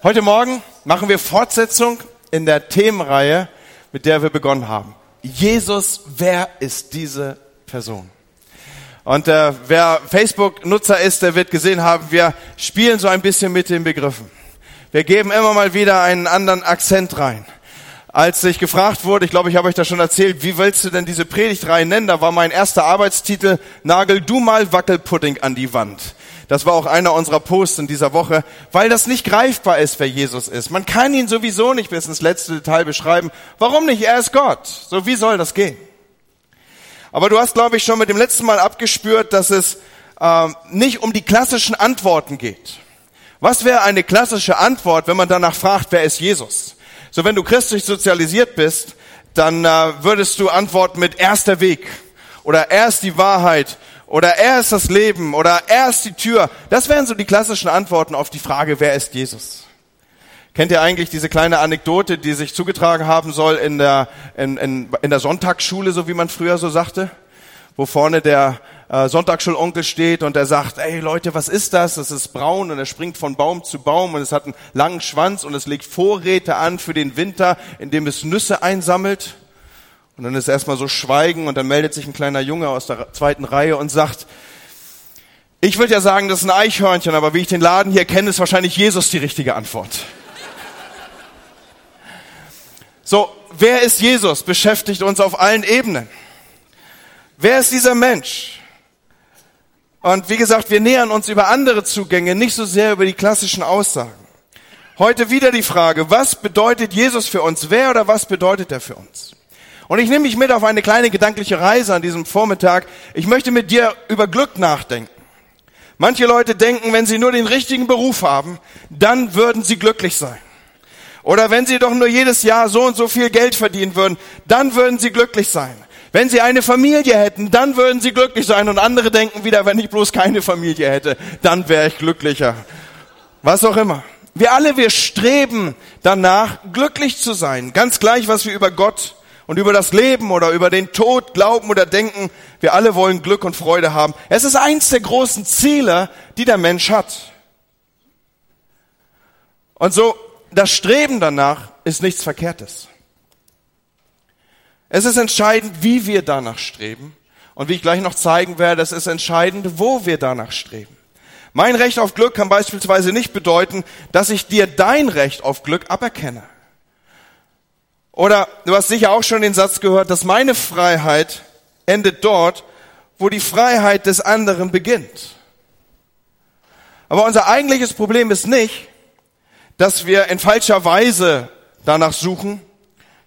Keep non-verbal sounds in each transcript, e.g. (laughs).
Heute Morgen machen wir Fortsetzung in der Themenreihe, mit der wir begonnen haben. Jesus, wer ist diese Person? Und äh, wer Facebook-Nutzer ist, der wird gesehen haben, wir spielen so ein bisschen mit den Begriffen. Wir geben immer mal wieder einen anderen Akzent rein. Als ich gefragt wurde, ich glaube, ich habe euch das schon erzählt, wie willst du denn diese Predigtreihe nennen? Da war mein erster Arbeitstitel, Nagel du mal Wackelpudding an die Wand. Das war auch einer unserer Posts in dieser Woche, weil das nicht greifbar ist, wer Jesus ist. Man kann ihn sowieso nicht bis ins letzte Detail beschreiben. Warum nicht? Er ist Gott. So, wie soll das gehen? Aber du hast, glaube ich, schon mit dem letzten Mal abgespürt, dass es äh, nicht um die klassischen Antworten geht. Was wäre eine klassische Antwort, wenn man danach fragt, wer ist Jesus? So, wenn du christlich sozialisiert bist, dann äh, würdest du antworten mit erster Weg oder er ist die Wahrheit oder er ist das Leben oder er ist die Tür. Das wären so die klassischen Antworten auf die Frage, wer ist Jesus? Kennt ihr eigentlich diese kleine Anekdote, die sich zugetragen haben soll in der, in, in, in der Sonntagsschule, so wie man früher so sagte? Wo vorne der äh, Sonntagsschulonkel steht und er sagt, ey Leute, was ist das? Das ist braun und er springt von Baum zu Baum und es hat einen langen Schwanz und es legt Vorräte an für den Winter, indem es Nüsse einsammelt. Und dann ist erstmal so Schweigen und dann meldet sich ein kleiner Junge aus der zweiten Reihe und sagt, ich würde ja sagen, das ist ein Eichhörnchen, aber wie ich den Laden hier kenne, ist wahrscheinlich Jesus die richtige Antwort. (laughs) So, wer ist Jesus? Beschäftigt uns auf allen Ebenen. Wer ist dieser Mensch? Und wie gesagt, wir nähern uns über andere Zugänge, nicht so sehr über die klassischen Aussagen. Heute wieder die Frage, was bedeutet Jesus für uns? Wer oder was bedeutet er für uns? Und ich nehme mich mit auf eine kleine gedankliche Reise an diesem Vormittag. Ich möchte mit dir über Glück nachdenken. Manche Leute denken, wenn sie nur den richtigen Beruf haben, dann würden sie glücklich sein. Oder wenn sie doch nur jedes Jahr so und so viel Geld verdienen würden, dann würden sie glücklich sein. Wenn sie eine Familie hätten, dann würden sie glücklich sein. Und andere denken wieder, wenn ich bloß keine Familie hätte, dann wäre ich glücklicher. Was auch immer. Wir alle, wir streben danach, glücklich zu sein. Ganz gleich, was wir über Gott und über das Leben oder über den Tod glauben oder denken. Wir alle wollen Glück und Freude haben. Es ist eins der großen Ziele, die der Mensch hat. Und so, das Streben danach ist nichts Verkehrtes. Es ist entscheidend, wie wir danach streben. Und wie ich gleich noch zeigen werde, es ist entscheidend, wo wir danach streben. Mein Recht auf Glück kann beispielsweise nicht bedeuten, dass ich dir dein Recht auf Glück aberkenne. Oder du hast sicher auch schon den Satz gehört, dass meine Freiheit endet dort, wo die Freiheit des anderen beginnt. Aber unser eigentliches Problem ist nicht, dass wir in falscher Weise danach suchen,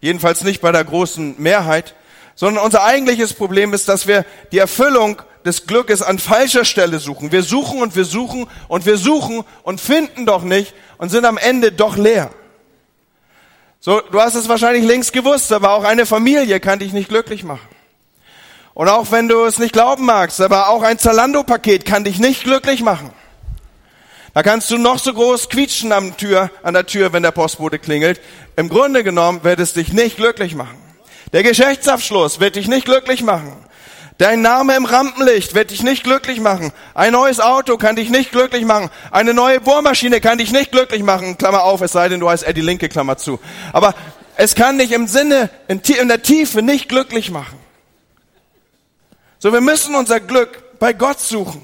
jedenfalls nicht bei der großen Mehrheit, sondern unser eigentliches Problem ist, dass wir die Erfüllung des Glückes an falscher Stelle suchen. Wir suchen und wir suchen und wir suchen und finden doch nicht und sind am Ende doch leer. So, du hast es wahrscheinlich längst gewusst, aber auch eine Familie kann dich nicht glücklich machen. Und auch wenn du es nicht glauben magst, aber auch ein Zalando-Paket kann dich nicht glücklich machen. Da kannst du noch so groß quietschen an, Tür, an der Tür, wenn der Postbote klingelt. Im Grunde genommen wird es dich nicht glücklich machen. Der Geschäftsabschluss wird dich nicht glücklich machen. Dein Name im Rampenlicht wird dich nicht glücklich machen. Ein neues Auto kann dich nicht glücklich machen. Eine neue Bohrmaschine kann dich nicht glücklich machen. Klammer auf, es sei denn, du heißt Eddie Linke, Klammer zu. Aber es kann dich im Sinne, in, der Tiefe nicht glücklich machen. So, wir müssen unser Glück bei Gott suchen.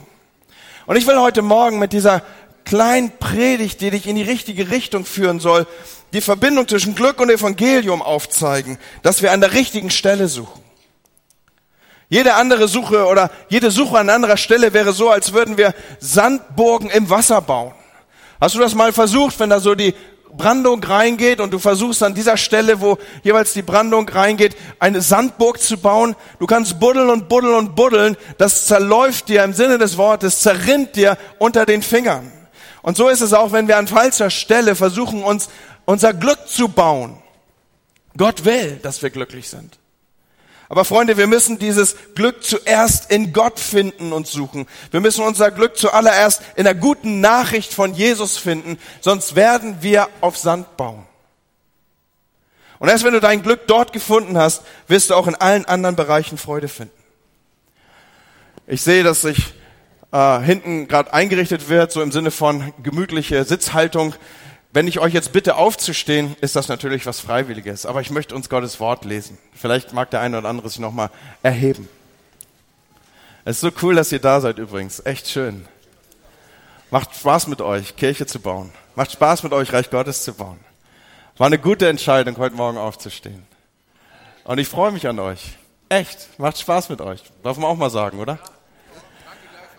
Und ich will heute Morgen mit dieser kleinen Predigt, die dich in die richtige Richtung führen soll, die Verbindung zwischen Glück und Evangelium aufzeigen, dass wir an der richtigen Stelle suchen. Jede andere Suche oder jede Suche an anderer Stelle wäre so, als würden wir Sandburgen im Wasser bauen. Hast du das mal versucht, wenn da so die Brandung reingeht und du versuchst an dieser Stelle, wo jeweils die Brandung reingeht, eine Sandburg zu bauen. Du kannst buddeln und buddeln und buddeln. Das zerläuft dir im Sinne des Wortes, zerrinnt dir unter den Fingern. Und so ist es auch, wenn wir an falscher Stelle versuchen, uns unser Glück zu bauen. Gott will, dass wir glücklich sind. Aber Freunde, wir müssen dieses Glück zuerst in Gott finden und suchen. Wir müssen unser Glück zuallererst in der guten Nachricht von Jesus finden, sonst werden wir auf Sand bauen. Und erst wenn du dein Glück dort gefunden hast, wirst du auch in allen anderen Bereichen Freude finden. Ich sehe, dass sich äh, hinten gerade eingerichtet wird, so im Sinne von gemütliche Sitzhaltung. Wenn ich euch jetzt bitte aufzustehen, ist das natürlich was Freiwilliges, aber ich möchte uns Gottes Wort lesen. Vielleicht mag der eine oder andere sich nochmal erheben. Es ist so cool, dass ihr da seid übrigens. Echt schön. Macht Spaß mit euch, Kirche zu bauen. Macht Spaß mit euch, Reich Gottes zu bauen. War eine gute Entscheidung, heute Morgen aufzustehen. Und ich freue mich an euch. Echt, macht Spaß mit euch. Darf man auch mal sagen, oder?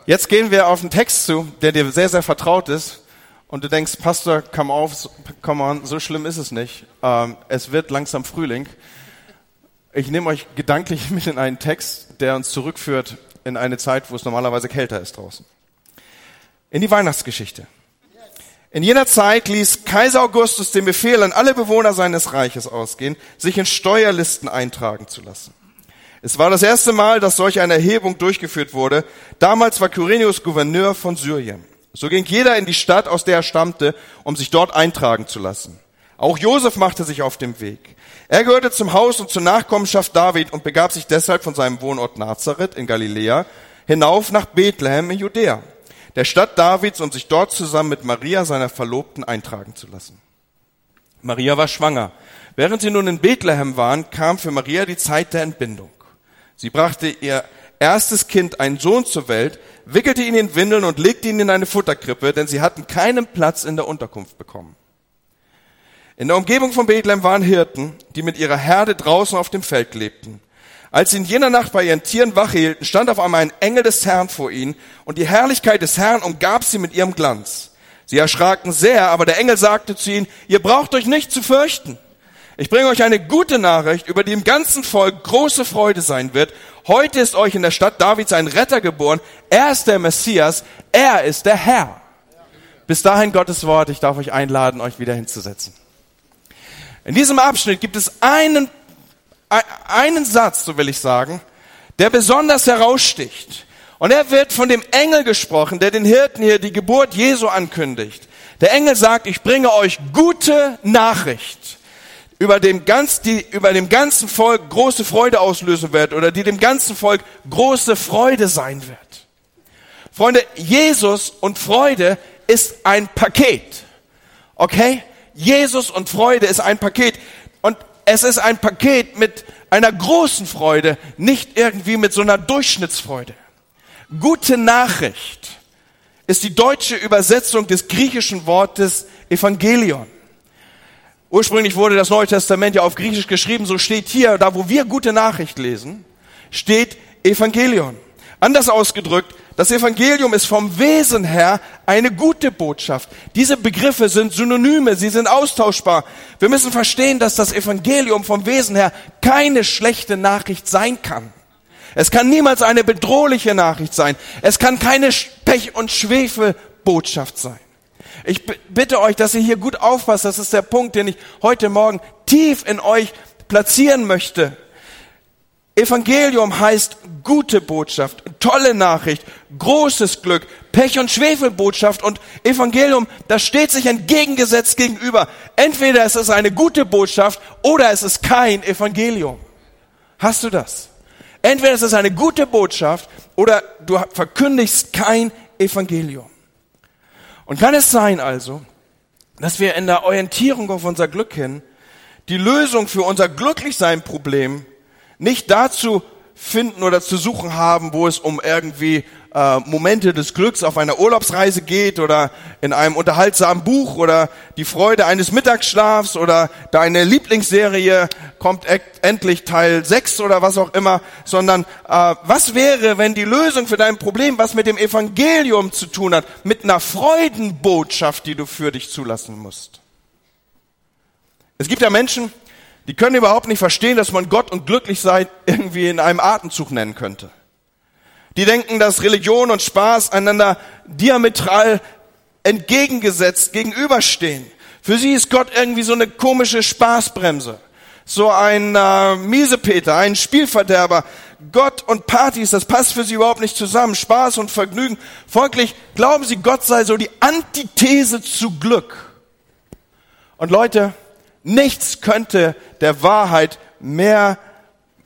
Jetzt gehen wir auf einen Text zu, der dir sehr, sehr vertraut ist. Und du denkst, Pastor, komm auf, komm on, so schlimm ist es nicht. Ähm, es wird langsam Frühling. Ich nehme euch gedanklich (laughs) mit in einen Text, der uns zurückführt in eine Zeit, wo es normalerweise kälter ist draußen. In die Weihnachtsgeschichte. In jener Zeit ließ Kaiser Augustus den Befehl an alle Bewohner seines Reiches ausgehen, sich in Steuerlisten eintragen zu lassen. Es war das erste Mal, dass solch eine Erhebung durchgeführt wurde. Damals war Kyrenius Gouverneur von Syrien. So ging jeder in die Stadt, aus der er stammte, um sich dort eintragen zu lassen. Auch Josef machte sich auf den Weg. Er gehörte zum Haus und zur Nachkommenschaft David und begab sich deshalb von seinem Wohnort Nazareth in Galiläa hinauf nach Bethlehem in Judäa der Stadt Davids, um sich dort zusammen mit Maria, seiner Verlobten, eintragen zu lassen. Maria war schwanger. Während sie nun in Bethlehem waren, kam für Maria die Zeit der Entbindung. Sie brachte ihr erstes Kind, einen Sohn zur Welt, wickelte ihn in Windeln und legte ihn in eine Futterkrippe, denn sie hatten keinen Platz in der Unterkunft bekommen. In der Umgebung von Bethlehem waren Hirten, die mit ihrer Herde draußen auf dem Feld lebten. Als sie in jener Nacht bei ihren Tieren Wache hielten, stand auf einmal ein Engel des Herrn vor ihnen und die Herrlichkeit des Herrn umgab sie mit ihrem Glanz. Sie erschraken sehr, aber der Engel sagte zu ihnen, ihr braucht euch nicht zu fürchten. Ich bringe euch eine gute Nachricht, über die im ganzen Volk große Freude sein wird. Heute ist euch in der Stadt Davids ein Retter geboren. Er ist der Messias. Er ist der Herr. Bis dahin Gottes Wort. Ich darf euch einladen, euch wieder hinzusetzen. In diesem Abschnitt gibt es einen einen Satz, so will ich sagen, der besonders heraussticht. Und er wird von dem Engel gesprochen, der den Hirten hier die Geburt Jesu ankündigt. Der Engel sagt, ich bringe euch gute Nachricht, über dem, ganz, die über dem ganzen Volk große Freude auslösen wird oder die dem ganzen Volk große Freude sein wird. Freunde, Jesus und Freude ist ein Paket. Okay? Jesus und Freude ist ein Paket. Und es ist ein Paket mit einer großen Freude, nicht irgendwie mit so einer Durchschnittsfreude. Gute Nachricht ist die deutsche Übersetzung des griechischen Wortes Evangelion. Ursprünglich wurde das Neue Testament ja auf Griechisch geschrieben, so steht hier, da wo wir gute Nachricht lesen, steht Evangelion. Anders ausgedrückt, das Evangelium ist vom Wesen her eine gute Botschaft. Diese Begriffe sind Synonyme, sie sind austauschbar. Wir müssen verstehen, dass das Evangelium vom Wesen her keine schlechte Nachricht sein kann. Es kann niemals eine bedrohliche Nachricht sein. Es kann keine Pech- und Schwefelbotschaft sein. Ich bitte euch, dass ihr hier gut aufpasst. Das ist der Punkt, den ich heute Morgen tief in euch platzieren möchte. Evangelium heißt gute Botschaft, tolle Nachricht, großes Glück, Pech- und Schwefelbotschaft und Evangelium, das steht sich entgegengesetzt gegenüber. Entweder es ist eine gute Botschaft oder es ist kein Evangelium. Hast du das? Entweder es ist eine gute Botschaft oder du verkündigst kein Evangelium. Und kann es sein also, dass wir in der Orientierung auf unser Glück hin die Lösung für unser Glücklichsein-Problem nicht dazu finden oder zu suchen haben, wo es um irgendwie äh, Momente des Glücks auf einer Urlaubsreise geht oder in einem unterhaltsamen Buch oder die Freude eines Mittagsschlafs oder deine Lieblingsserie kommt endlich Teil 6 oder was auch immer, sondern äh, was wäre, wenn die Lösung für dein Problem, was mit dem Evangelium zu tun hat, mit einer Freudenbotschaft, die du für dich zulassen musst. Es gibt ja Menschen, die können überhaupt nicht verstehen, dass man Gott und glücklich sein irgendwie in einem Atemzug nennen könnte. Die denken, dass Religion und Spaß einander diametral entgegengesetzt gegenüberstehen. Für sie ist Gott irgendwie so eine komische Spaßbremse. So ein äh, Miesepeter, ein Spielverderber. Gott und Partys, das passt für sie überhaupt nicht zusammen. Spaß und Vergnügen. Folglich glauben sie, Gott sei so die Antithese zu Glück. Und Leute, Nichts könnte der Wahrheit mehr,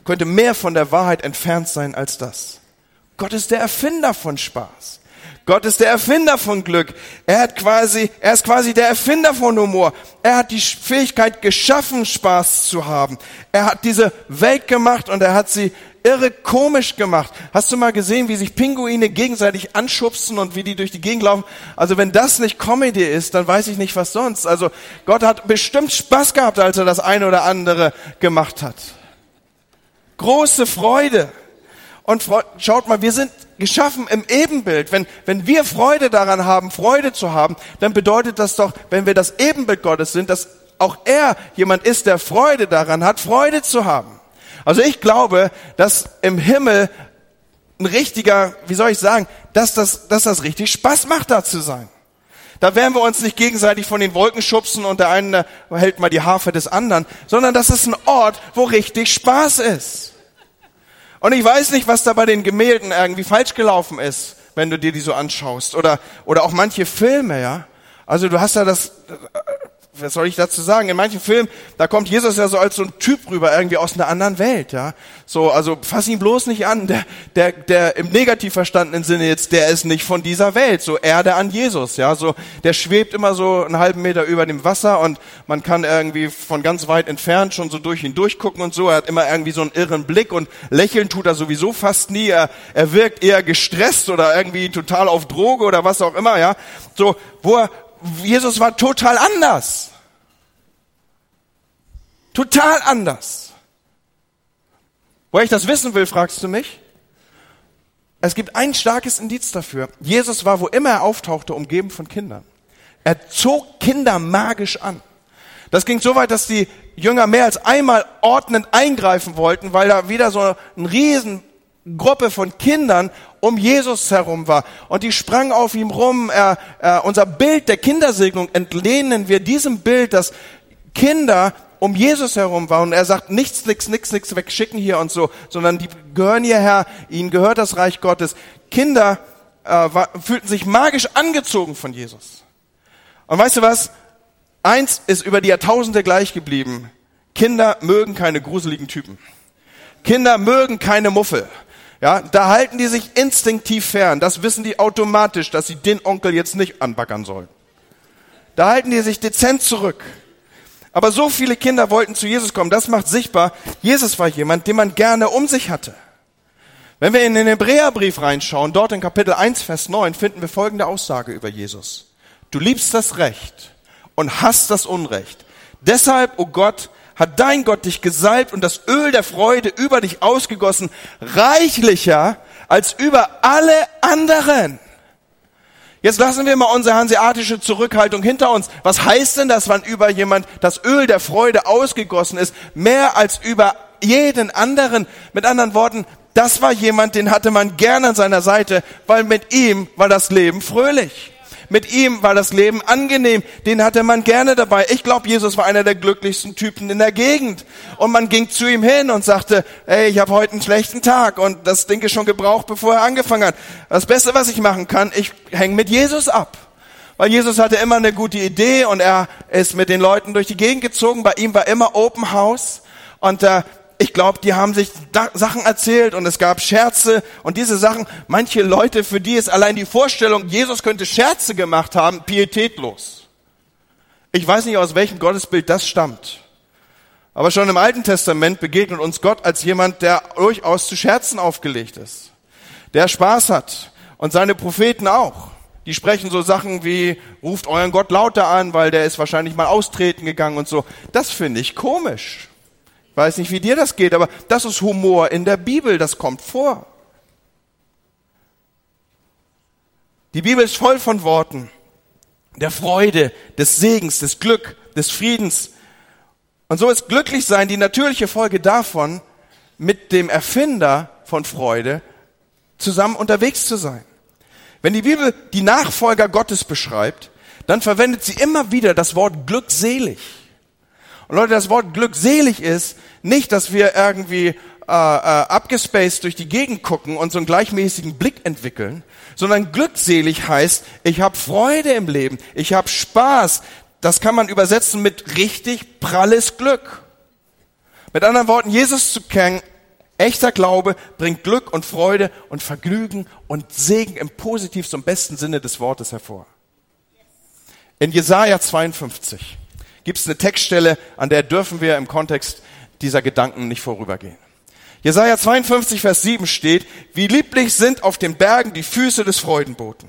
könnte mehr von der Wahrheit entfernt sein als das. Gott ist der Erfinder von Spaß. Gott ist der Erfinder von Glück. Er hat quasi, er ist quasi der Erfinder von Humor. Er hat die Fähigkeit geschaffen, Spaß zu haben. Er hat diese Welt gemacht und er hat sie irre komisch gemacht. Hast du mal gesehen, wie sich Pinguine gegenseitig anschubsen und wie die durch die Gegend laufen? Also wenn das nicht Comedy ist, dann weiß ich nicht, was sonst. Also Gott hat bestimmt Spaß gehabt, als er das eine oder andere gemacht hat. Große Freude. Und schaut mal, wir sind geschaffen im Ebenbild. Wenn, wenn wir Freude daran haben, Freude zu haben, dann bedeutet das doch, wenn wir das Ebenbild Gottes sind, dass auch er jemand ist, der Freude daran hat, Freude zu haben. Also ich glaube, dass im Himmel ein richtiger, wie soll ich sagen, dass das, dass das richtig Spaß macht, da zu sein. Da werden wir uns nicht gegenseitig von den Wolken schubsen und der eine hält mal die Harfe des anderen, sondern das ist ein Ort, wo richtig Spaß ist. Und ich weiß nicht, was da bei den Gemälden irgendwie falsch gelaufen ist, wenn du dir die so anschaust. Oder, oder auch manche Filme, ja. Also du hast da das, was soll ich dazu sagen? In manchen Filmen, da kommt Jesus ja so als so ein Typ rüber, irgendwie aus einer anderen Welt, ja. So, also fass ihn bloß nicht an. Der, der, der im negativ verstandenen Sinne jetzt, der ist nicht von dieser Welt. So Erde an Jesus, ja. So, der schwebt immer so einen halben Meter über dem Wasser und man kann irgendwie von ganz weit entfernt schon so durch ihn durchgucken und so. Er hat immer irgendwie so einen irren Blick und lächeln tut er sowieso fast nie. Er, er wirkt eher gestresst oder irgendwie total auf Droge oder was auch immer, ja. So, wo er, Jesus war total anders. Total anders. Woher ich das wissen will, fragst du mich? Es gibt ein starkes Indiz dafür. Jesus war, wo immer er auftauchte, umgeben von Kindern. Er zog Kinder magisch an. Das ging so weit, dass die Jünger mehr als einmal ordnend eingreifen wollten, weil da wieder so eine Riesengruppe von Kindern um Jesus herum war. Und die sprangen auf ihm rum. Er, er, unser Bild der Kindersegnung entlehnen wir diesem Bild, dass Kinder um Jesus herum war und er sagt, nichts, nichts, nichts, nichts wegschicken hier und so, sondern die gehören hierher, ihnen gehört das Reich Gottes. Kinder äh, war, fühlten sich magisch angezogen von Jesus. Und weißt du was? Eins ist über die Jahrtausende gleich geblieben. Kinder mögen keine gruseligen Typen. Kinder mögen keine Muffel. Ja, da halten die sich instinktiv fern. Das wissen die automatisch, dass sie den Onkel jetzt nicht anbaggern sollen. Da halten die sich dezent zurück. Aber so viele Kinder wollten zu Jesus kommen. Das macht sichtbar, Jesus war jemand, den man gerne um sich hatte. Wenn wir in den Hebräerbrief reinschauen, dort in Kapitel 1, Vers 9, finden wir folgende Aussage über Jesus. Du liebst das Recht und hast das Unrecht. Deshalb, o oh Gott, hat dein Gott dich gesalbt und das Öl der Freude über dich ausgegossen, reichlicher als über alle anderen. Jetzt lassen wir mal unsere hanseatische Zurückhaltung hinter uns. Was heißt denn das, wann über jemand das Öl der Freude ausgegossen ist? Mehr als über jeden anderen. Mit anderen Worten, das war jemand, den hatte man gern an seiner Seite, weil mit ihm war das Leben fröhlich. Mit ihm war das Leben angenehm. Den hatte man gerne dabei. Ich glaube, Jesus war einer der glücklichsten Typen in der Gegend. Und man ging zu ihm hin und sagte, ey, ich habe heute einen schlechten Tag und das Ding ist schon gebraucht, bevor er angefangen hat. Das Beste, was ich machen kann, ich hänge mit Jesus ab. Weil Jesus hatte immer eine gute Idee und er ist mit den Leuten durch die Gegend gezogen. Bei ihm war immer Open House. Und äh, ich glaube, die haben sich Sachen erzählt und es gab Scherze und diese Sachen. Manche Leute, für die ist allein die Vorstellung, Jesus könnte Scherze gemacht haben, pietätlos. Ich weiß nicht, aus welchem Gottesbild das stammt. Aber schon im Alten Testament begegnet uns Gott als jemand, der durchaus zu Scherzen aufgelegt ist. Der Spaß hat. Und seine Propheten auch. Die sprechen so Sachen wie, ruft euren Gott lauter an, weil der ist wahrscheinlich mal austreten gegangen und so. Das finde ich komisch. Weiß nicht, wie dir das geht, aber das ist Humor in der Bibel, das kommt vor. Die Bibel ist voll von Worten der Freude, des Segens, des Glück, des Friedens. Und so ist glücklich sein die natürliche Folge davon, mit dem Erfinder von Freude zusammen unterwegs zu sein. Wenn die Bibel die Nachfolger Gottes beschreibt, dann verwendet sie immer wieder das Wort glückselig. Und Leute, das Wort glückselig ist nicht, dass wir irgendwie äh, äh, abgespaced durch die Gegend gucken und so einen gleichmäßigen Blick entwickeln, sondern glückselig heißt, ich habe Freude im Leben, ich habe Spaß. Das kann man übersetzen mit richtig pralles Glück. Mit anderen Worten, Jesus zu kennen, Echter Glaube bringt Glück und Freude und Vergnügen und Segen im positivsten und besten Sinne des Wortes hervor. In Jesaja 52 gibt es eine Textstelle, an der dürfen wir im Kontext dieser Gedanken nicht vorübergehen. Jesaja 52, Vers 7 steht, wie lieblich sind auf den Bergen die Füße des Freudenboten.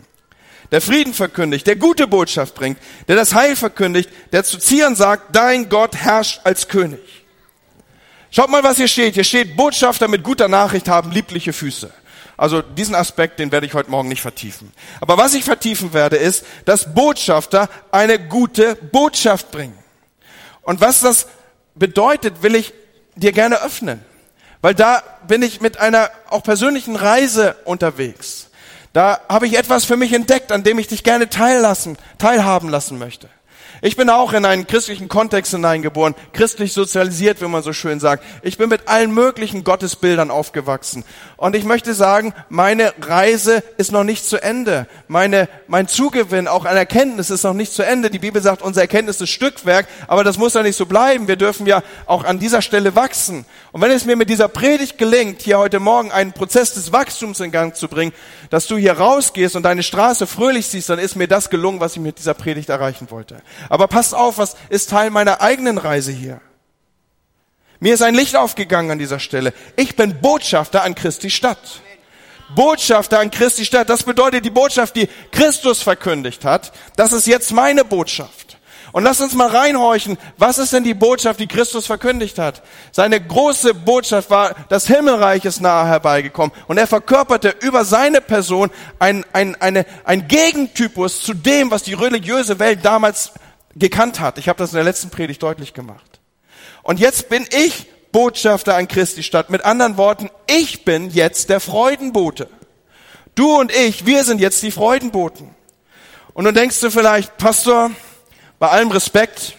Der Frieden verkündigt, der gute Botschaft bringt, der das Heil verkündigt, der zu Zieren sagt, dein Gott herrscht als König. Schaut mal, was hier steht. Hier steht, Botschafter mit guter Nachricht haben liebliche Füße. Also diesen Aspekt, den werde ich heute Morgen nicht vertiefen. Aber was ich vertiefen werde, ist, dass Botschafter eine gute Botschaft bringen. Und was das bedeutet, will ich dir gerne öffnen. Weil da bin ich mit einer auch persönlichen Reise unterwegs. Da habe ich etwas für mich entdeckt, an dem ich dich gerne teillassen, teilhaben lassen möchte. Ich bin auch in einen christlichen Kontext hineingeboren, christlich sozialisiert, wie man so schön sagt. Ich bin mit allen möglichen Gottesbildern aufgewachsen. Und ich möchte sagen, meine Reise ist noch nicht zu Ende. Meine, mein Zugewinn auch an Erkenntnis ist noch nicht zu Ende. Die Bibel sagt, unser Erkenntnis ist Stückwerk, aber das muss ja nicht so bleiben. Wir dürfen ja auch an dieser Stelle wachsen. Und wenn es mir mit dieser Predigt gelingt, hier heute Morgen einen Prozess des Wachstums in Gang zu bringen, dass du hier rausgehst und deine Straße fröhlich siehst, dann ist mir das gelungen, was ich mit dieser Predigt erreichen wollte. Aber passt auf, was ist Teil meiner eigenen Reise hier? Mir ist ein Licht aufgegangen an dieser Stelle. Ich bin Botschafter an Christi Stadt. Botschafter an Christi Stadt. Das bedeutet die Botschaft, die Christus verkündigt hat. Das ist jetzt meine Botschaft. Und lass uns mal reinhorchen, was ist denn die Botschaft, die Christus verkündigt hat? Seine große Botschaft war, das Himmelreich ist nahe herbeigekommen. Und er verkörperte über seine Person ein, ein, eine, ein Gegentypus zu dem, was die religiöse Welt damals gekannt hat. Ich habe das in der letzten Predigt deutlich gemacht. Und jetzt bin ich Botschafter an Christi Stadt. Mit anderen Worten, ich bin jetzt der Freudenbote. Du und ich, wir sind jetzt die Freudenboten. Und nun denkst du vielleicht, Pastor, bei allem Respekt,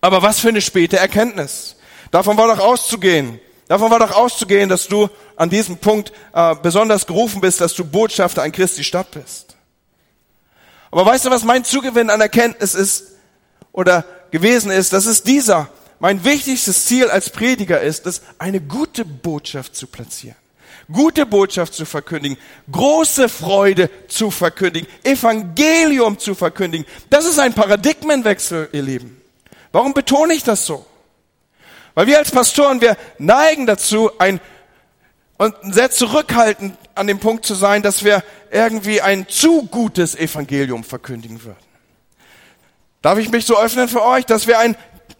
aber was für eine späte Erkenntnis. Davon war doch auszugehen. Davon war doch auszugehen, dass du an diesem Punkt äh, besonders gerufen bist, dass du Botschafter an Christi Stadt bist. Aber weißt du, was mein Zugewinn an Erkenntnis ist? oder gewesen ist, dass es dieser, mein wichtigstes Ziel als Prediger ist, es eine gute Botschaft zu platzieren. Gute Botschaft zu verkündigen, große Freude zu verkündigen, Evangelium zu verkündigen. Das ist ein Paradigmenwechsel, ihr Lieben. Warum betone ich das so? Weil wir als Pastoren, wir neigen dazu, ein und sehr zurückhaltend an dem Punkt zu sein, dass wir irgendwie ein zu gutes Evangelium verkündigen würden. Darf ich mich so öffnen für euch, dass wir ein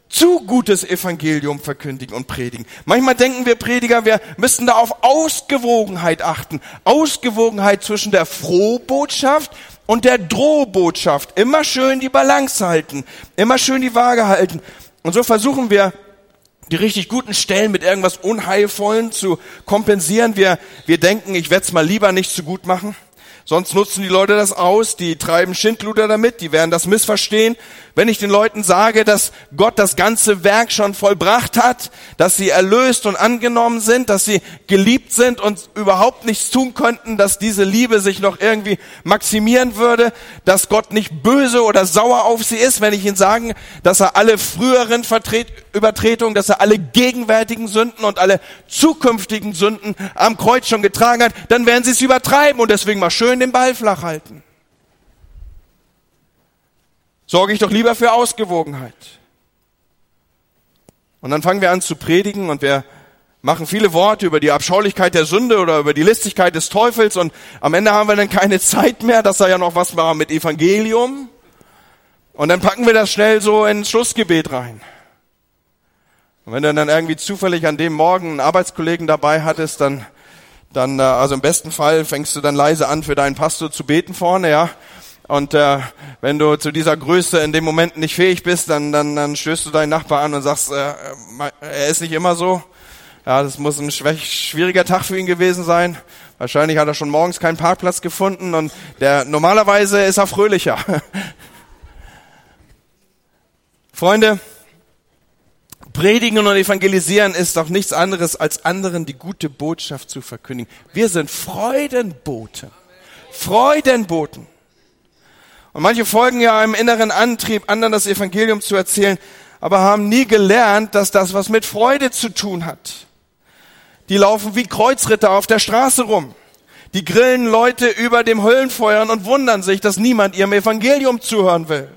zu gutes Evangelium verkündigen und predigen. Manchmal denken wir Prediger, wir müssten da auf Ausgewogenheit achten. Ausgewogenheit zwischen der Frohbotschaft und der Drohbotschaft. Immer schön die Balance halten. Immer schön die Waage halten. Und so versuchen wir, die richtig guten Stellen mit irgendwas Unheilvollen zu kompensieren. Wir, wir denken, ich werde es mal lieber nicht zu gut machen. Sonst nutzen die Leute das aus, die treiben Schindluder damit, die werden das missverstehen. Wenn ich den Leuten sage, dass Gott das ganze Werk schon vollbracht hat, dass sie erlöst und angenommen sind, dass sie geliebt sind und überhaupt nichts tun könnten, dass diese Liebe sich noch irgendwie maximieren würde, dass Gott nicht böse oder sauer auf sie ist, wenn ich ihnen sage, dass er alle früheren Vertret Übertretungen, dass er alle gegenwärtigen Sünden und alle zukünftigen Sünden am Kreuz schon getragen hat, dann werden sie es übertreiben und deswegen mal schön den Ball flach halten sorge ich doch lieber für Ausgewogenheit. Und dann fangen wir an zu predigen und wir machen viele Worte über die Abschaulichkeit der Sünde oder über die Listigkeit des Teufels und am Ende haben wir dann keine (laughs) Zeit mehr, dass da ja noch was war mit Evangelium. Und dann packen wir das schnell so ins Schlussgebet rein. Und wenn du dann irgendwie zufällig an dem Morgen einen Arbeitskollegen dabei hattest, dann, dann, äh, also im besten Fall fängst du dann leise an, für deinen Pastor zu beten vorne, ja. Und äh, wenn du zu dieser Größe in dem Moment nicht fähig bist, dann, dann, dann stößt du deinen Nachbar an und sagst, äh, er ist nicht immer so. Ja, das muss ein schwieriger Tag für ihn gewesen sein. Wahrscheinlich hat er schon morgens keinen Parkplatz gefunden und der normalerweise ist er fröhlicher. (laughs) Freunde, Predigen und Evangelisieren ist doch nichts anderes, als anderen die gute Botschaft zu verkündigen. Wir sind Freudenboten. Freudenboten. Und manche folgen ja einem inneren Antrieb, anderen das Evangelium zu erzählen, aber haben nie gelernt, dass das was mit Freude zu tun hat. die laufen wie Kreuzritter auf der Straße rum. Die grillen Leute über dem Höllenfeuern und wundern sich, dass niemand ihrem Evangelium zuhören will.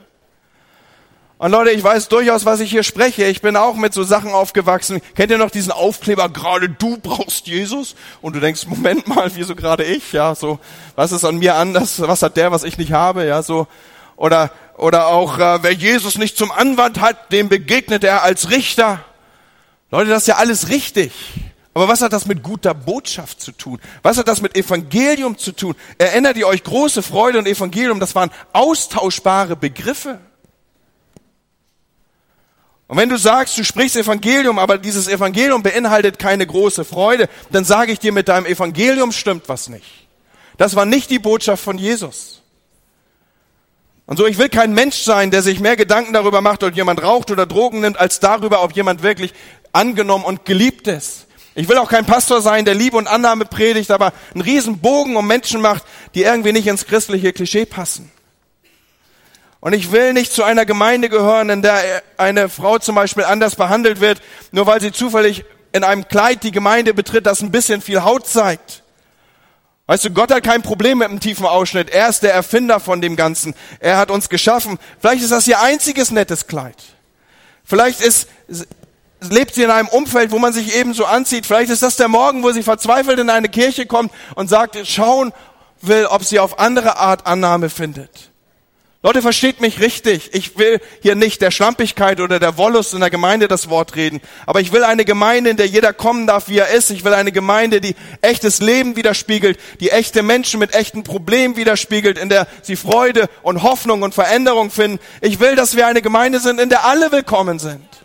Und Leute, ich weiß durchaus, was ich hier spreche. Ich bin auch mit so Sachen aufgewachsen. Kennt ihr noch diesen Aufkleber, gerade du brauchst Jesus? Und du denkst, Moment mal, wieso gerade ich? Ja, so, was ist an mir anders? Was hat der, was ich nicht habe? Ja, so. Oder, oder auch, äh, wer Jesus nicht zum Anwalt hat, dem begegnet er als Richter. Leute, das ist ja alles richtig. Aber was hat das mit guter Botschaft zu tun? Was hat das mit Evangelium zu tun? Erinnert ihr euch, große Freude und Evangelium, das waren austauschbare Begriffe. Und wenn du sagst, du sprichst Evangelium, aber dieses Evangelium beinhaltet keine große Freude, dann sage ich dir, mit deinem Evangelium stimmt was nicht. Das war nicht die Botschaft von Jesus. Und so, ich will kein Mensch sein, der sich mehr Gedanken darüber macht, ob jemand raucht oder Drogen nimmt, als darüber, ob jemand wirklich angenommen und geliebt ist. Ich will auch kein Pastor sein, der Liebe und Annahme predigt, aber einen riesen Bogen um Menschen macht, die irgendwie nicht ins christliche Klischee passen. Und ich will nicht zu einer Gemeinde gehören, in der eine Frau zum Beispiel anders behandelt wird, nur weil sie zufällig in einem Kleid die Gemeinde betritt, das ein bisschen viel Haut zeigt. Weißt du, Gott hat kein Problem mit einem tiefen Ausschnitt. Er ist der Erfinder von dem Ganzen. Er hat uns geschaffen. Vielleicht ist das ihr einziges nettes Kleid. Vielleicht ist, lebt sie in einem Umfeld, wo man sich ebenso anzieht. Vielleicht ist das der Morgen, wo sie verzweifelt in eine Kirche kommt und sagt, schauen will, ob sie auf andere Art Annahme findet. Leute, versteht mich richtig. Ich will hier nicht der Schlampigkeit oder der Wollust in der Gemeinde das Wort reden. Aber ich will eine Gemeinde, in der jeder kommen darf, wie er ist. Ich will eine Gemeinde, die echtes Leben widerspiegelt, die echte Menschen mit echten Problemen widerspiegelt, in der sie Freude und Hoffnung und Veränderung finden. Ich will, dass wir eine Gemeinde sind, in der alle willkommen sind.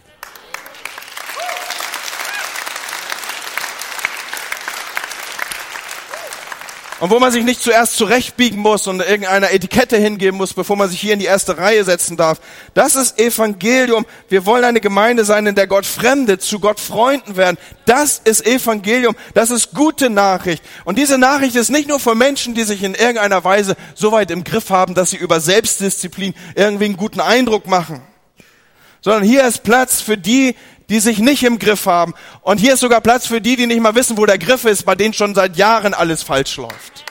Und wo man sich nicht zuerst zurechtbiegen muss und irgendeiner Etikette hingeben muss, bevor man sich hier in die erste Reihe setzen darf. Das ist Evangelium. Wir wollen eine Gemeinde sein, in der Gott Fremde zu Gott Freunden werden. Das ist Evangelium. Das ist gute Nachricht. Und diese Nachricht ist nicht nur für Menschen, die sich in irgendeiner Weise so weit im Griff haben, dass sie über Selbstdisziplin irgendwie einen guten Eindruck machen. Sondern hier ist Platz für die, die sich nicht im Griff haben. Und hier ist sogar Platz für die, die nicht mal wissen, wo der Griff ist, bei denen schon seit Jahren alles falsch läuft.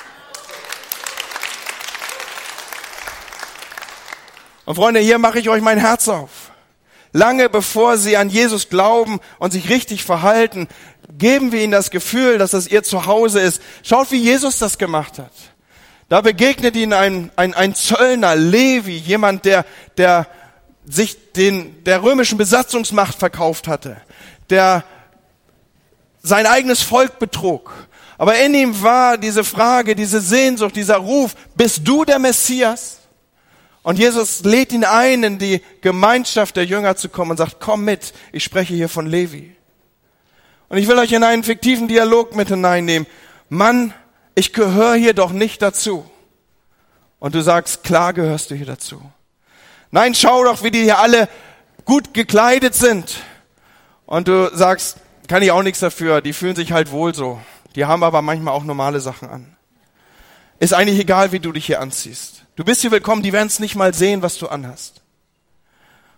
Und Freunde, hier mache ich euch mein Herz auf. Lange bevor sie an Jesus glauben und sich richtig verhalten, geben wir ihnen das Gefühl, dass das ihr Zuhause ist. Schaut, wie Jesus das gemacht hat. Da begegnet ihnen ein, ein, ein Zöllner, Levi, jemand, der, der sich den, der römischen Besatzungsmacht verkauft hatte, der sein eigenes Volk betrug. Aber in ihm war diese Frage, diese Sehnsucht, dieser Ruf, bist du der Messias? Und Jesus lädt ihn ein, in die Gemeinschaft der Jünger zu kommen und sagt, komm mit, ich spreche hier von Levi. Und ich will euch in einen fiktiven Dialog mit hineinnehmen. Mann, ich gehöre hier doch nicht dazu. Und du sagst, klar gehörst du hier dazu. Nein, schau doch, wie die hier alle gut gekleidet sind. Und du sagst, kann ich auch nichts dafür, die fühlen sich halt wohl so. Die haben aber manchmal auch normale Sachen an. Ist eigentlich egal, wie du dich hier anziehst. Du bist hier willkommen, die werden es nicht mal sehen, was du anhast.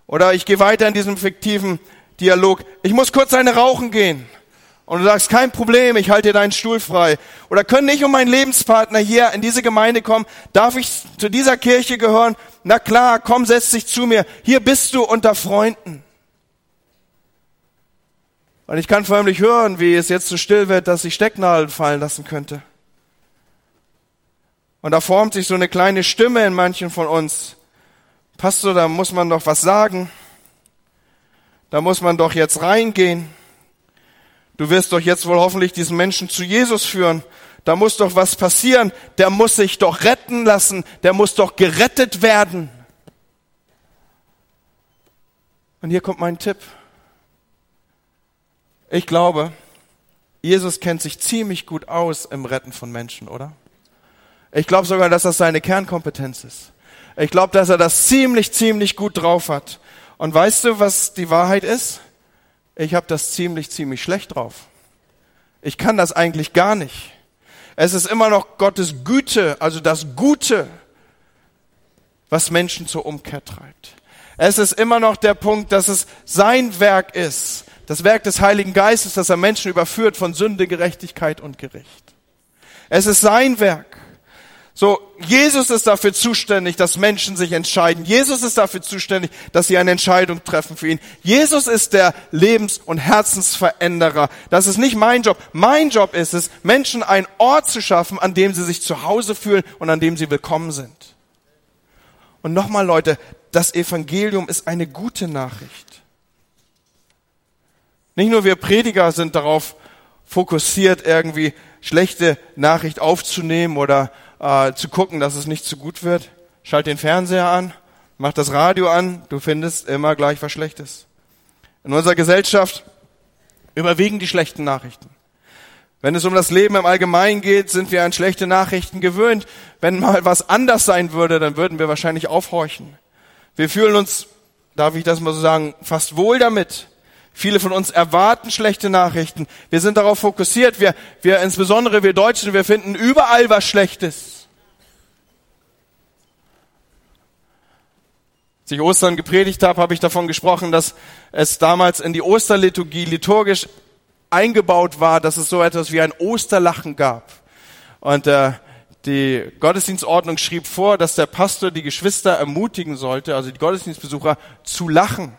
Oder ich gehe weiter in diesem fiktiven Dialog. Ich muss kurz eine rauchen gehen. Und du sagst, kein Problem, ich halte dir deinen Stuhl frei. Oder können ich und mein Lebenspartner hier in diese Gemeinde kommen? Darf ich zu dieser Kirche gehören? Na klar, komm, setz dich zu mir. Hier bist du unter Freunden. Und ich kann förmlich hören, wie es jetzt so still wird, dass ich Stecknadeln fallen lassen könnte. Und da formt sich so eine kleine Stimme in manchen von uns. Pastor, da muss man doch was sagen. Da muss man doch jetzt reingehen. Du wirst doch jetzt wohl hoffentlich diesen Menschen zu Jesus führen. Da muss doch was passieren. Der muss sich doch retten lassen. Der muss doch gerettet werden. Und hier kommt mein Tipp. Ich glaube, Jesus kennt sich ziemlich gut aus im Retten von Menschen, oder? Ich glaube sogar, dass das seine Kernkompetenz ist. Ich glaube, dass er das ziemlich, ziemlich gut drauf hat. Und weißt du, was die Wahrheit ist? Ich habe das ziemlich, ziemlich schlecht drauf. Ich kann das eigentlich gar nicht. Es ist immer noch Gottes Güte, also das Gute, was Menschen zur Umkehr treibt. Es ist immer noch der Punkt, dass es sein Werk ist, Das Werk des Heiligen Geistes, das er Menschen überführt von Sünde, Gerechtigkeit und Gericht. Es ist sein Werk. So, Jesus ist dafür zuständig, dass Menschen sich entscheiden. Jesus ist dafür zuständig, dass sie eine Entscheidung treffen für ihn. Jesus ist der Lebens- und Herzensveränderer. Das ist nicht mein Job. Mein Job ist es, Menschen einen Ort zu schaffen, an dem sie sich zu Hause fühlen und an dem sie willkommen sind. Und nochmal, Leute, das Evangelium ist eine gute Nachricht. Nicht nur wir Prediger sind darauf fokussiert, irgendwie schlechte Nachricht aufzunehmen oder äh, zu gucken, dass es nicht zu gut wird. Schalt den Fernseher an, mach das Radio an, du findest immer gleich was Schlechtes. In unserer Gesellschaft überwiegen die schlechten Nachrichten. Wenn es um das Leben im Allgemeinen geht, sind wir an schlechte Nachrichten gewöhnt. Wenn mal was anders sein würde, dann würden wir wahrscheinlich aufhorchen. Wir fühlen uns, darf ich das mal so sagen, fast wohl damit. Viele von uns erwarten schlechte Nachrichten. Wir sind darauf fokussiert. Wir, wir, insbesondere wir Deutschen, wir finden überall was Schlechtes. Als ich Ostern gepredigt habe, habe ich davon gesprochen, dass es damals in die Osterliturgie liturgisch eingebaut war, dass es so etwas wie ein Osterlachen gab. Und äh, die Gottesdienstordnung schrieb vor, dass der Pastor die Geschwister ermutigen sollte, also die Gottesdienstbesucher, zu lachen.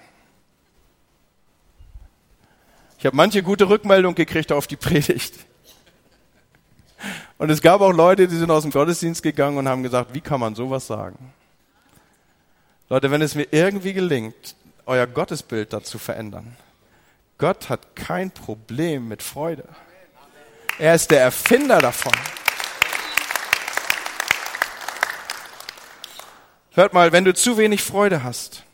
Ich habe manche gute Rückmeldung gekriegt auf die Predigt. Und es gab auch Leute, die sind aus dem Gottesdienst gegangen und haben gesagt, wie kann man sowas sagen? Leute, wenn es mir irgendwie gelingt, euer Gottesbild dazu verändern, Gott hat kein Problem mit Freude. Er ist der Erfinder davon. Hört mal, wenn du zu wenig Freude hast,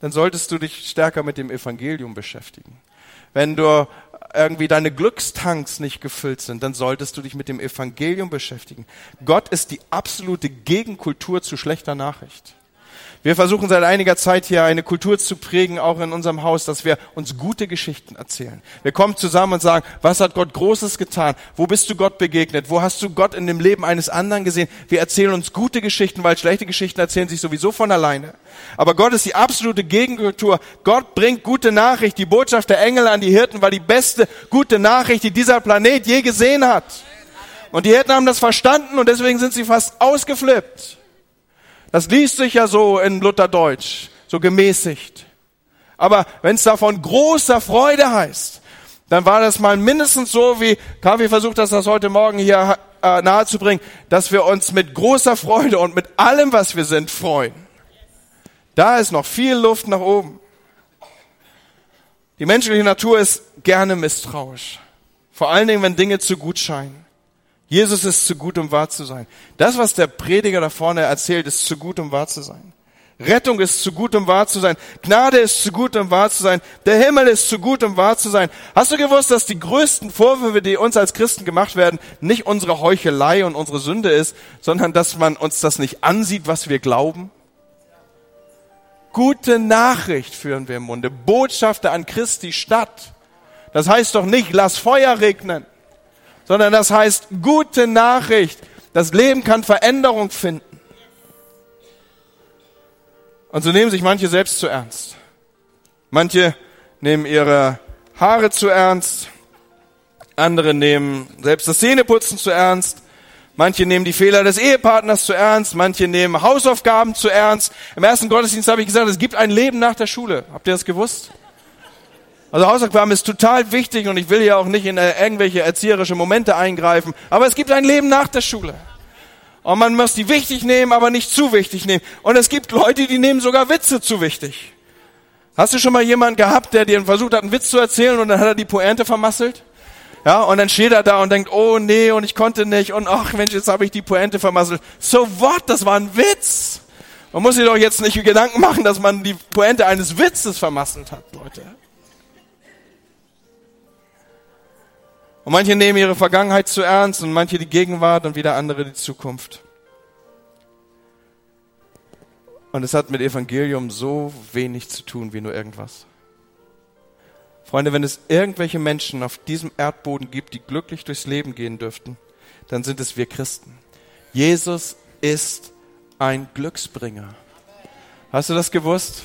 dann solltest du dich stärker mit dem Evangelium beschäftigen. Wenn du irgendwie deine Glückstanks nicht gefüllt sind, dann solltest du dich mit dem Evangelium beschäftigen. Gott ist die absolute Gegenkultur zu schlechter Nachricht. Wir versuchen seit einiger Zeit hier eine Kultur zu prägen, auch in unserem Haus, dass wir uns gute Geschichten erzählen. Wir kommen zusammen und sagen, was hat Gott Großes getan? Wo bist du Gott begegnet? Wo hast du Gott in dem Leben eines anderen gesehen? Wir erzählen uns gute Geschichten, weil schlechte Geschichten erzählen sich sowieso von alleine. Aber Gott ist die absolute Gegenkultur. Gott bringt gute Nachricht. Die Botschaft der Engel an die Hirten war die beste gute Nachricht, die dieser Planet je gesehen hat. Und die Hirten haben das verstanden und deswegen sind sie fast ausgeflippt. Das liest sich ja so in Lutherdeutsch, so gemäßigt. Aber wenn es davon großer Freude heißt, dann war das mal mindestens so, wie Kavi versucht das, das heute Morgen hier äh, nahezubringen, dass wir uns mit großer Freude und mit allem, was wir sind, freuen. Da ist noch viel Luft nach oben. Die menschliche Natur ist gerne misstrauisch. Vor allen Dingen, wenn Dinge zu gut scheinen. Jesus ist zu gut, um wahr zu sein. Das, was der Prediger da vorne erzählt, ist zu gut, um wahr zu sein. Rettung ist zu gut, um wahr zu sein. Gnade ist zu gut, um wahr zu sein. Der Himmel ist zu gut, um wahr zu sein. Hast du gewusst, dass die größten Vorwürfe, die uns als Christen gemacht werden, nicht unsere Heuchelei und unsere Sünde ist, sondern dass man uns das nicht ansieht, was wir glauben? Gute Nachricht führen wir im Munde. Botschafter an Christi Stadt. Das heißt doch nicht, lass Feuer regnen sondern das heißt gute Nachricht. Das Leben kann Veränderung finden. Und so nehmen sich manche selbst zu ernst. Manche nehmen ihre Haare zu ernst. Andere nehmen selbst das Zähneputzen zu ernst. Manche nehmen die Fehler des Ehepartners zu ernst. Manche nehmen Hausaufgaben zu ernst. Im ersten Gottesdienst habe ich gesagt, es gibt ein Leben nach der Schule. Habt ihr das gewusst? Also Hausaufgaben ist total wichtig und ich will hier auch nicht in äh, irgendwelche erzieherische Momente eingreifen. Aber es gibt ein Leben nach der Schule. Und man muss die wichtig nehmen, aber nicht zu wichtig nehmen. Und es gibt Leute, die nehmen sogar Witze zu wichtig. Hast du schon mal jemanden gehabt, der dir versucht hat, einen Witz zu erzählen und dann hat er die Pointe vermasselt? Ja, und dann steht er da und denkt, oh nee, und ich konnte nicht, und ach Mensch, jetzt habe ich die Pointe vermasselt. So what? Das war ein Witz. Man muss sich doch jetzt nicht Gedanken machen, dass man die Pointe eines Witzes vermasselt hat, Leute. Und manche nehmen ihre Vergangenheit zu ernst und manche die Gegenwart und wieder andere die Zukunft. Und es hat mit Evangelium so wenig zu tun wie nur irgendwas. Freunde, wenn es irgendwelche Menschen auf diesem Erdboden gibt, die glücklich durchs Leben gehen dürften, dann sind es wir Christen. Jesus ist ein Glücksbringer. Hast du das gewusst?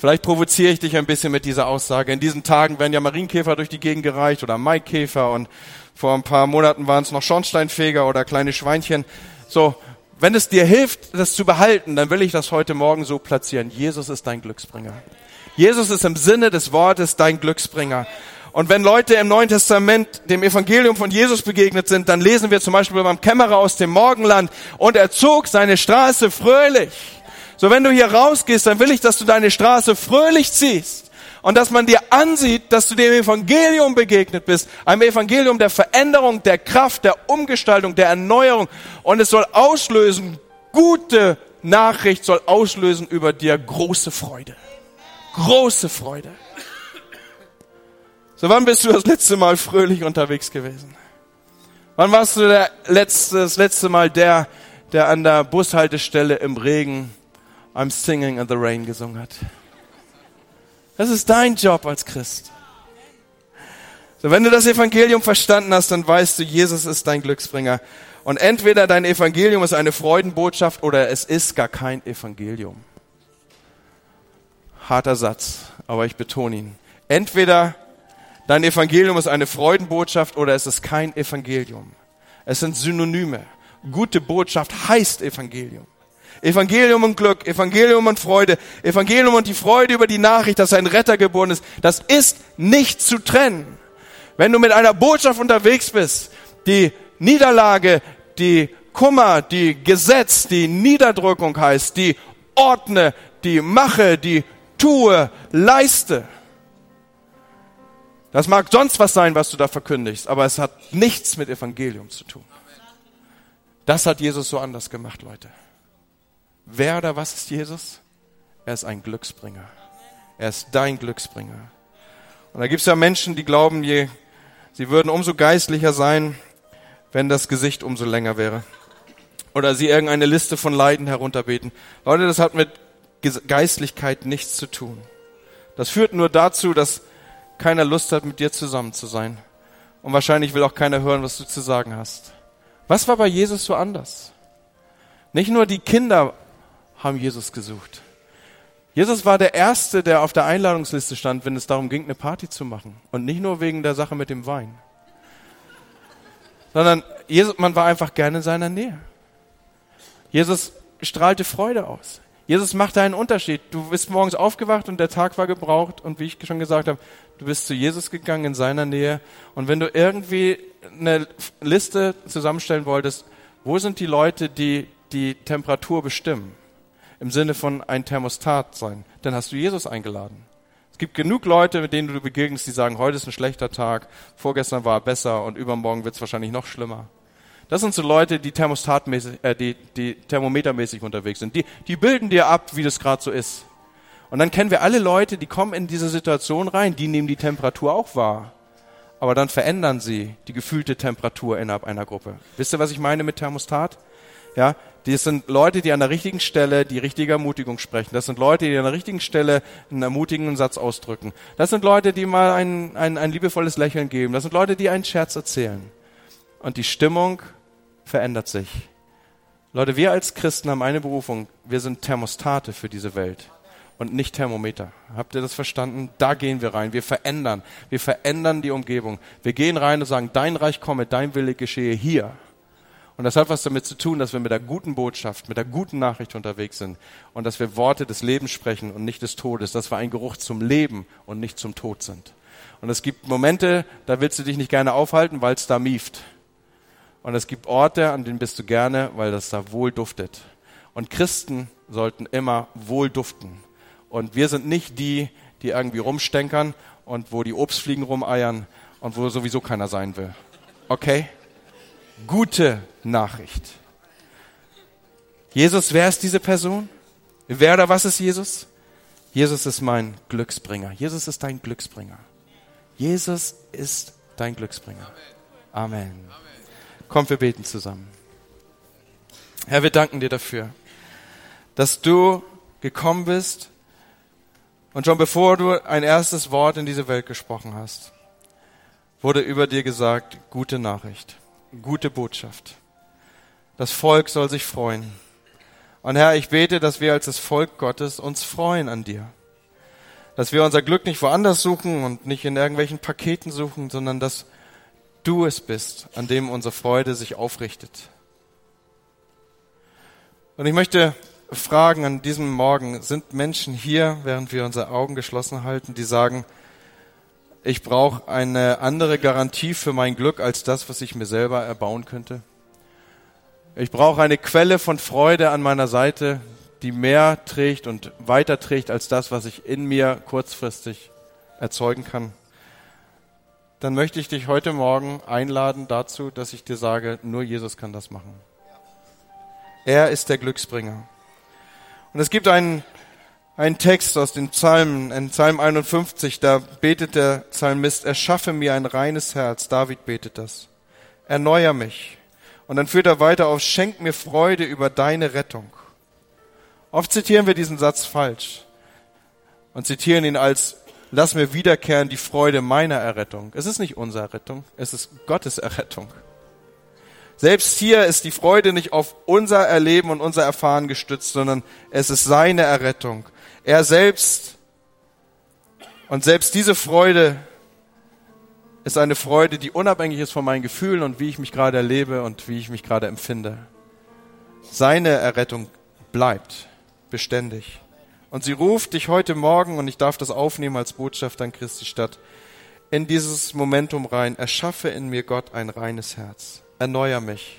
Vielleicht provoziere ich dich ein bisschen mit dieser Aussage. In diesen Tagen werden ja Marienkäfer durch die Gegend gereicht oder Maikäfer und vor ein paar Monaten waren es noch Schornsteinfeger oder kleine Schweinchen. So, wenn es dir hilft, das zu behalten, dann will ich das heute Morgen so platzieren. Jesus ist dein Glücksbringer. Jesus ist im Sinne des Wortes dein Glücksbringer. Und wenn Leute im Neuen Testament dem Evangelium von Jesus begegnet sind, dann lesen wir zum Beispiel beim Kämmerer aus dem Morgenland und er zog seine Straße fröhlich. So wenn du hier rausgehst, dann will ich, dass du deine Straße fröhlich ziehst und dass man dir ansieht, dass du dem Evangelium begegnet bist, einem Evangelium der Veränderung, der Kraft, der Umgestaltung, der Erneuerung und es soll auslösen, gute Nachricht soll auslösen über dir große Freude. Große Freude. So, wann bist du das letzte Mal fröhlich unterwegs gewesen? Wann warst du der letzte, das letzte Mal der, der an der Bushaltestelle im Regen I'm Singing in the Rain gesungen hat? Das ist dein Job als Christ. So, wenn du das Evangelium verstanden hast, dann weißt du, Jesus ist dein Glücksbringer. Und entweder dein Evangelium ist eine Freudenbotschaft oder es ist gar kein Evangelium. Harter Satz, aber ich betone ihn. Entweder dein Evangelium ist eine Freudenbotschaft oder es ist kein Evangelium. Es sind Synonyme. Gute Botschaft heißt Evangelium. Evangelium und Glück, Evangelium und Freude, Evangelium und die Freude über die Nachricht, dass ein Retter geboren ist, das ist nicht zu trennen. Wenn du mit einer Botschaft unterwegs bist, die Niederlage, die Kummer, die Gesetz, die Niederdrückung heißt, die ordne, die mache, die tue, leiste. Das mag sonst was sein, was du da verkündigst, aber es hat nichts mit Evangelium zu tun. Das hat Jesus so anders gemacht, Leute. Wer oder was ist Jesus? Er ist ein Glücksbringer. Er ist dein Glücksbringer. Und da gibt es ja Menschen, die glauben, je, sie würden umso geistlicher sein, wenn das Gesicht umso länger wäre. Oder sie irgendeine Liste von Leiden herunterbeten. Leute, das hat mit Geistlichkeit nichts zu tun. Das führt nur dazu, dass keiner Lust hat, mit dir zusammen zu sein. Und wahrscheinlich will auch keiner hören, was du zu sagen hast. Was war bei Jesus so anders? Nicht nur die Kinder haben Jesus gesucht. Jesus war der Erste, der auf der Einladungsliste stand, wenn es darum ging, eine Party zu machen. Und nicht nur wegen der Sache mit dem Wein. Sondern Jesus, man war einfach gerne in seiner Nähe. Jesus strahlte Freude aus. Jesus machte einen Unterschied. Du bist morgens aufgewacht und der Tag war gebraucht und wie ich schon gesagt habe, du bist zu Jesus gegangen in seiner Nähe. Und wenn du irgendwie eine Liste zusammenstellen wolltest, wo sind die Leute, die die Temperatur bestimmen? Im Sinne von ein Thermostat sein. Dann hast du Jesus eingeladen. Es gibt genug Leute, mit denen du begegnest, die sagen, heute ist ein schlechter Tag, vorgestern war er besser und übermorgen wird es wahrscheinlich noch schlimmer. Das sind so Leute, die thermostatmäßig, äh, die, die thermometermäßig unterwegs sind. Die, die bilden dir ab, wie das gerade so ist. Und dann kennen wir alle Leute, die kommen in diese Situation rein, die nehmen die Temperatur auch wahr. Aber dann verändern sie die gefühlte Temperatur innerhalb einer Gruppe. Wisst ihr, was ich meine mit Thermostat? Ja, das sind Leute, die an der richtigen Stelle die richtige Ermutigung sprechen. Das sind Leute, die an der richtigen Stelle einen ermutigenden Satz ausdrücken. Das sind Leute, die mal ein, ein, ein liebevolles Lächeln geben. Das sind Leute, die einen Scherz erzählen. Und die Stimmung verändert sich. Leute, wir als Christen haben eine Berufung. Wir sind Thermostate für diese Welt und nicht Thermometer. Habt ihr das verstanden? Da gehen wir rein. Wir verändern. Wir verändern die Umgebung. Wir gehen rein und sagen, dein Reich komme, dein Wille geschehe hier und das hat was damit zu tun, dass wir mit der guten Botschaft, mit der guten Nachricht unterwegs sind und dass wir Worte des Lebens sprechen und nicht des Todes, dass wir ein Geruch zum Leben und nicht zum Tod sind. Und es gibt Momente, da willst du dich nicht gerne aufhalten, weil es da mieft. Und es gibt Orte, an denen bist du gerne, weil das da wohl duftet. Und Christen sollten immer wohl duften. Und wir sind nicht die, die irgendwie rumstenkern und wo die Obstfliegen rumeiern und wo sowieso keiner sein will. Okay? Gute Nachricht. Jesus, wer ist diese Person? Wer oder was ist Jesus? Jesus ist mein Glücksbringer. Jesus ist dein Glücksbringer. Jesus ist dein Glücksbringer. Amen. Komm, wir beten zusammen. Herr, wir danken dir dafür, dass du gekommen bist und schon bevor du ein erstes Wort in diese Welt gesprochen hast, wurde über dir gesagt, gute Nachricht gute Botschaft. Das Volk soll sich freuen. Und Herr, ich bete, dass wir als das Volk Gottes uns freuen an dir. Dass wir unser Glück nicht woanders suchen und nicht in irgendwelchen Paketen suchen, sondern dass du es bist, an dem unsere Freude sich aufrichtet. Und ich möchte fragen an diesem Morgen, sind Menschen hier, während wir unsere Augen geschlossen halten, die sagen, ich brauche eine andere Garantie für mein Glück als das, was ich mir selber erbauen könnte? Ich brauche eine Quelle von Freude an meiner Seite, die mehr trägt und weiter trägt als das, was ich in mir kurzfristig erzeugen kann. Dann möchte ich dich heute Morgen einladen dazu, dass ich dir sage, nur Jesus kann das machen. Er ist der Glücksbringer. Und es gibt einen, einen Text aus den Psalmen, in Psalm 51, da betet der Psalmist, erschaffe mir ein reines Herz. David betet das. Erneuer mich. Und dann führt er weiter auf, schenk mir Freude über deine Rettung. Oft zitieren wir diesen Satz falsch und zitieren ihn als Lass mir wiederkehren die Freude meiner Errettung. Es ist nicht unsere Errettung, es ist Gottes Errettung. Selbst hier ist die Freude nicht auf unser Erleben und unser Erfahren gestützt, sondern es ist seine Errettung. Er selbst und selbst diese Freude ist eine Freude, die unabhängig ist von meinen Gefühlen und wie ich mich gerade erlebe und wie ich mich gerade empfinde. Seine Errettung bleibt beständig. Und sie ruft dich heute Morgen, und ich darf das aufnehmen als Botschaft an Christi Stadt, in dieses Momentum rein. Erschaffe in mir Gott ein reines Herz. Erneuer mich.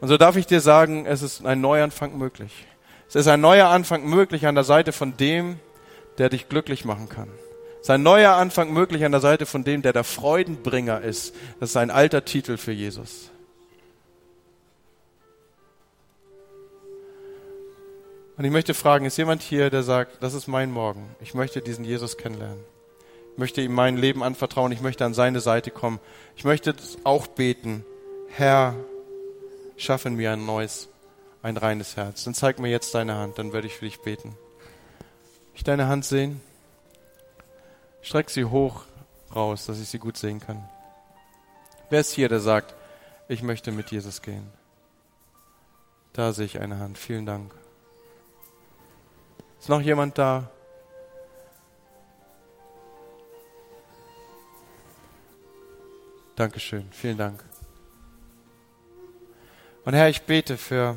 Und so darf ich dir sagen, es ist ein Neuanfang möglich. Es ist ein neuer Anfang möglich an der Seite von dem, der dich glücklich machen kann. Es ist ein neuer Anfang möglich an der Seite von dem, der der Freudenbringer ist. Das ist ein alter Titel für Jesus. Und ich möchte fragen, ist jemand hier, der sagt, das ist mein Morgen. Ich möchte diesen Jesus kennenlernen. Ich möchte ihm mein Leben anvertrauen. Ich möchte an seine Seite kommen. Ich möchte auch beten. Herr, schaffe mir ein neues, ein reines Herz. Dann zeig mir jetzt deine Hand, dann werde ich für dich beten. Ich deine Hand sehen? Streck sie hoch raus, dass ich sie gut sehen kann. Wer ist hier, der sagt, ich möchte mit Jesus gehen? Da sehe ich eine Hand. Vielen Dank. Ist noch jemand da? Dankeschön, vielen Dank. Und Herr, ich bete für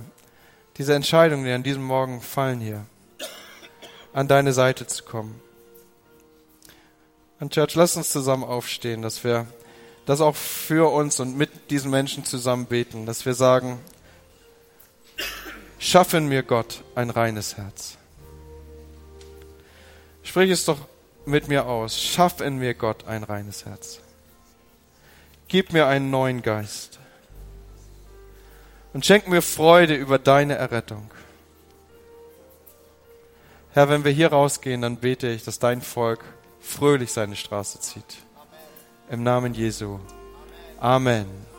diese Entscheidungen, die an diesem Morgen fallen hier, an deine Seite zu kommen. Und Church, lass uns zusammen aufstehen, dass wir das auch für uns und mit diesen Menschen zusammen beten, dass wir sagen, schaffen mir Gott ein reines Herz. Sprich es doch mit mir aus. Schaff in mir, Gott, ein reines Herz. Gib mir einen neuen Geist. Und schenk mir Freude über deine Errettung. Herr, wenn wir hier rausgehen, dann bete ich, dass dein Volk fröhlich seine Straße zieht. Im Namen Jesu. Amen.